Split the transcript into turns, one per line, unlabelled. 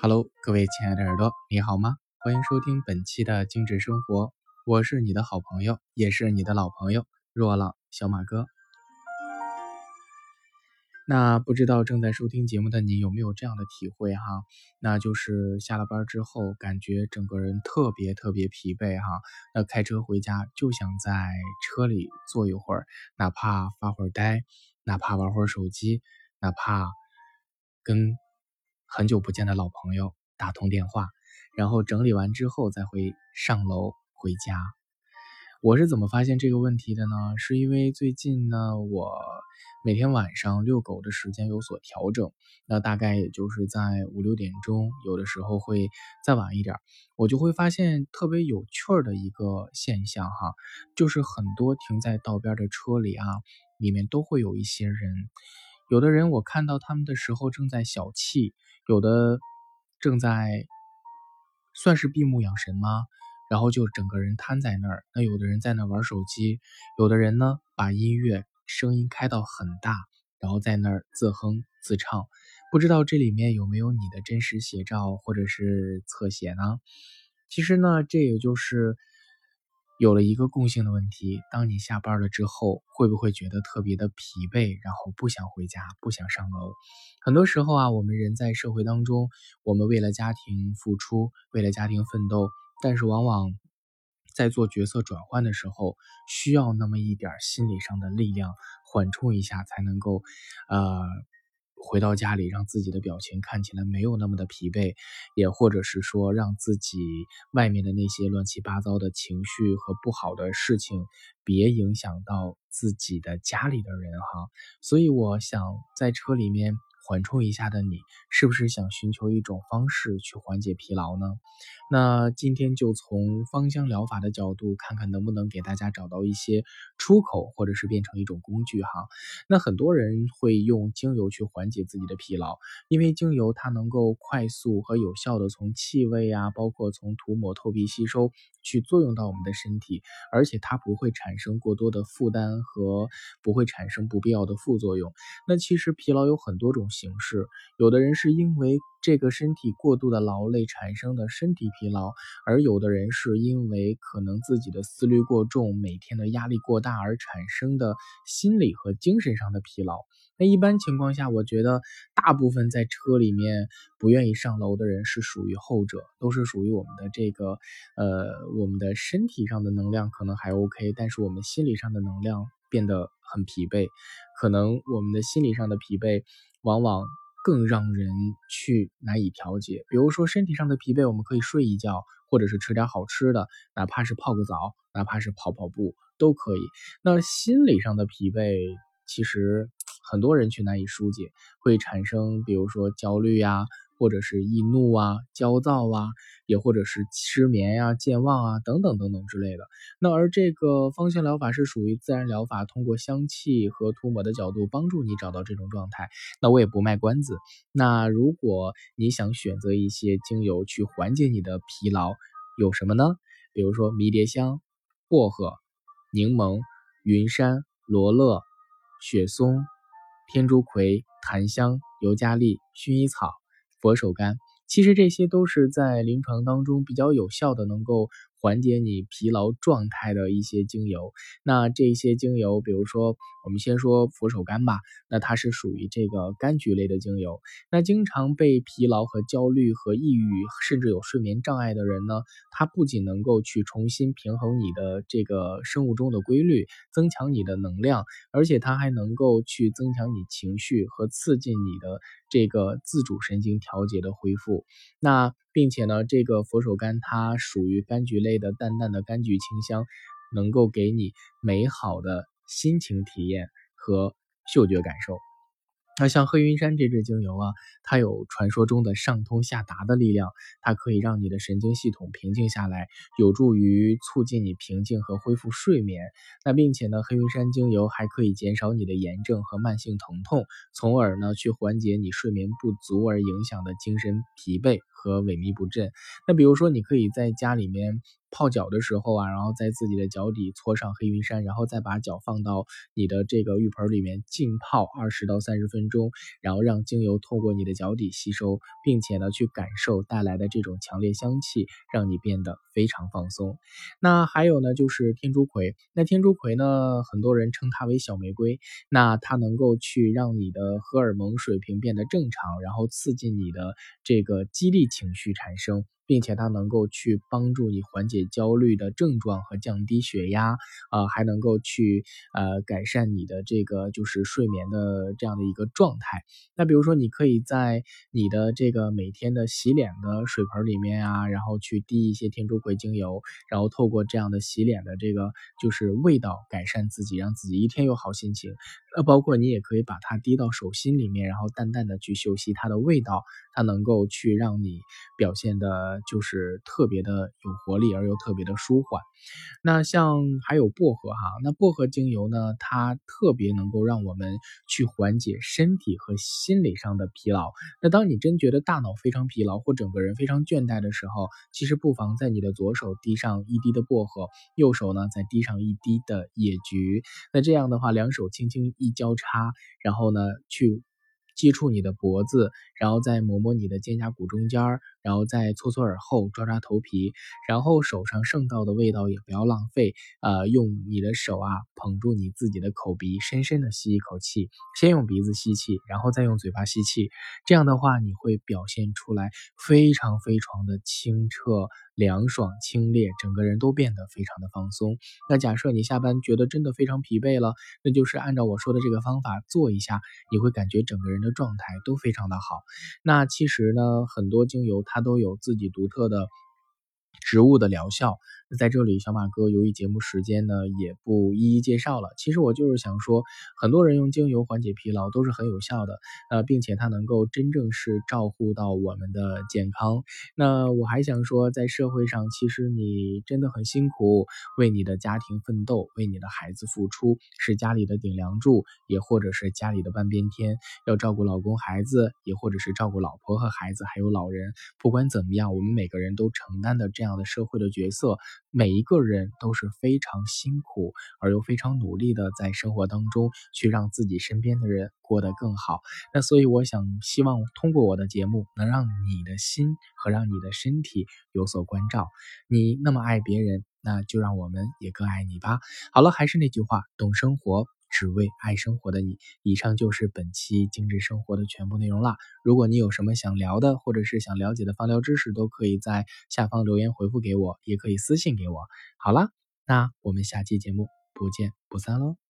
Hello，各位亲爱的耳朵，你好吗？欢迎收听本期的精致生活，我是你的好朋友，也是你的老朋友若浪小马哥。那不知道正在收听节目的你有没有这样的体会哈？那就是下了班之后，感觉整个人特别特别疲惫哈。那开车回家就想在车里坐一会儿，哪怕发会儿呆，哪怕玩会儿手机，哪怕跟。很久不见的老朋友打通电话，然后整理完之后再会上楼回家。我是怎么发现这个问题的呢？是因为最近呢，我每天晚上遛狗的时间有所调整，那大概也就是在五六点钟，有的时候会再晚一点，我就会发现特别有趣儿的一个现象哈，就是很多停在道边的车里啊，里面都会有一些人，有的人我看到他们的时候正在小憩。有的正在算是闭目养神吗？然后就整个人瘫在那儿。那有的人在那玩手机，有的人呢把音乐声音开到很大，然后在那儿自哼自唱。不知道这里面有没有你的真实写照或者是侧写呢？其实呢，这也就是。有了一个共性的问题：当你下班了之后，会不会觉得特别的疲惫，然后不想回家，不想上楼？很多时候啊，我们人在社会当中，我们为了家庭付出，为了家庭奋斗，但是往往在做角色转换的时候，需要那么一点心理上的力量缓冲一下，才能够，呃。回到家里，让自己的表情看起来没有那么的疲惫，也或者是说，让自己外面的那些乱七八糟的情绪和不好的事情，别影响到自己的家里的人哈。所以，我想在车里面。缓冲一下的你，是不是想寻求一种方式去缓解疲劳呢？那今天就从芳香疗法的角度，看看能不能给大家找到一些出口，或者是变成一种工具哈。那很多人会用精油去缓解自己的疲劳，因为精油它能够快速和有效的从气味啊，包括从涂抹、透皮、吸收去作用到我们的身体，而且它不会产生过多的负担和不会产生不必要的副作用。那其实疲劳有很多种。形式，有的人是因为这个身体过度的劳累产生的身体疲劳，而有的人是因为可能自己的思虑过重，每天的压力过大而产生的心理和精神上的疲劳。那一般情况下，我觉得大部分在车里面不愿意上楼的人是属于后者，都是属于我们的这个，呃，我们的身体上的能量可能还 OK，但是我们心理上的能量变得很疲惫，可能我们的心理上的疲惫。往往更让人去难以调节。比如说身体上的疲惫，我们可以睡一觉，或者是吃点好吃的，哪怕是泡个澡，哪怕是跑跑步都可以。那心理上的疲惫，其实很多人去难以疏解，会产生比如说焦虑呀。或者是易怒啊、焦躁啊，也或者是失眠呀、健忘啊等等等等之类的。那而这个芳香疗法是属于自然疗法，通过香气和涂抹的角度帮助你找到这种状态。那我也不卖关子。那如果你想选择一些精油去缓解你的疲劳，有什么呢？比如说迷迭香、薄荷、柠檬、云杉、罗勒、雪松、天竺葵、檀香、尤加利、薰衣草。佛手柑，其实这些都是在临床当中比较有效的，能够。缓解你疲劳状态的一些精油，那这些精油，比如说我们先说佛手柑吧，那它是属于这个柑橘类的精油。那经常被疲劳和焦虑和抑郁，甚至有睡眠障碍的人呢，它不仅能够去重新平衡你的这个生物钟的规律，增强你的能量，而且它还能够去增强你情绪和刺激你的这个自主神经调节的恢复。那并且呢，这个佛手柑它属于柑橘类的，淡淡的柑橘清香，能够给你美好的心情体验和嗅觉感受。那像黑云山这支精油啊，它有传说中的上通下达的力量，它可以让你的神经系统平静下来，有助于促进你平静和恢复睡眠。那并且呢，黑云山精油还可以减少你的炎症和慢性疼痛，从而呢去缓解你睡眠不足而影响的精神疲惫和萎靡不振。那比如说，你可以在家里面泡脚的时候啊，然后在自己的脚底搓上黑云杉，然后再把脚放到你的这个浴盆里面浸泡二十到三十分钟，然后让精油透过你的脚底吸收，并且呢去感受带来的这种强烈香气，让你变得非常放松。那还有呢，就是天竺葵。那天竺葵呢，很多人称它为小玫瑰。那它能够去让你的荷尔蒙水平变得正常，然后刺激你的这个激励情绪产生。并且它能够去帮助你缓解焦虑的症状和降低血压，啊，还能够去呃改善你的这个就是睡眠的这样的一个状态。那比如说，你可以在你的这个每天的洗脸的水盆里面啊，然后去滴一些天竺葵精油，然后透过这样的洗脸的这个就是味道改善自己，让自己一天有好心情。呃包括你也可以把它滴到手心里面，然后淡淡的去嗅吸它的味道，它能够去让你表现的。就是特别的有活力，而又特别的舒缓。那像还有薄荷哈，那薄荷精油呢，它特别能够让我们去缓解身体和心理上的疲劳。那当你真觉得大脑非常疲劳或整个人非常倦怠的时候，其实不妨在你的左手滴上一滴的薄荷，右手呢再滴上一滴的野菊。那这样的话，两手轻轻一交叉，然后呢去接触你的脖子，然后再摸摸你的肩胛骨中间儿。然后再搓搓耳后，抓抓头皮，然后手上剩到的味道也不要浪费，呃，用你的手啊捧住你自己的口鼻，深深的吸一口气，先用鼻子吸气，然后再用嘴巴吸气，这样的话你会表现出来非常非常的清澈、凉爽、清冽，整个人都变得非常的放松。那假设你下班觉得真的非常疲惫了，那就是按照我说的这个方法做一下，你会感觉整个人的状态都非常的好。那其实呢，很多精油它。它都有自己独特的植物的疗效。在这里，小马哥由于节目时间呢，也不一一介绍了。其实我就是想说，很多人用精油缓解疲劳都是很有效的，呃，并且它能够真正是照顾到我们的健康。那我还想说，在社会上，其实你真的很辛苦，为你的家庭奋斗，为你的孩子付出，是家里的顶梁柱，也或者是家里的半边天，要照顾老公、孩子，也或者是照顾老婆和孩子，还有老人。不管怎么样，我们每个人都承担的这样的社会的角色。每一个人都是非常辛苦而又非常努力的，在生活当中去让自己身边的人过得更好。那所以我想，希望通过我的节目，能让你的心和让你的身体有所关照。你那么爱别人，那就让我们也更爱你吧。好了，还是那句话，懂生活。只为爱生活的你，以上就是本期精致生活的全部内容啦。如果你有什么想聊的，或者是想了解的芳疗知识，都可以在下方留言回复给我，也可以私信给我。好啦，那我们下期节目不见不散喽。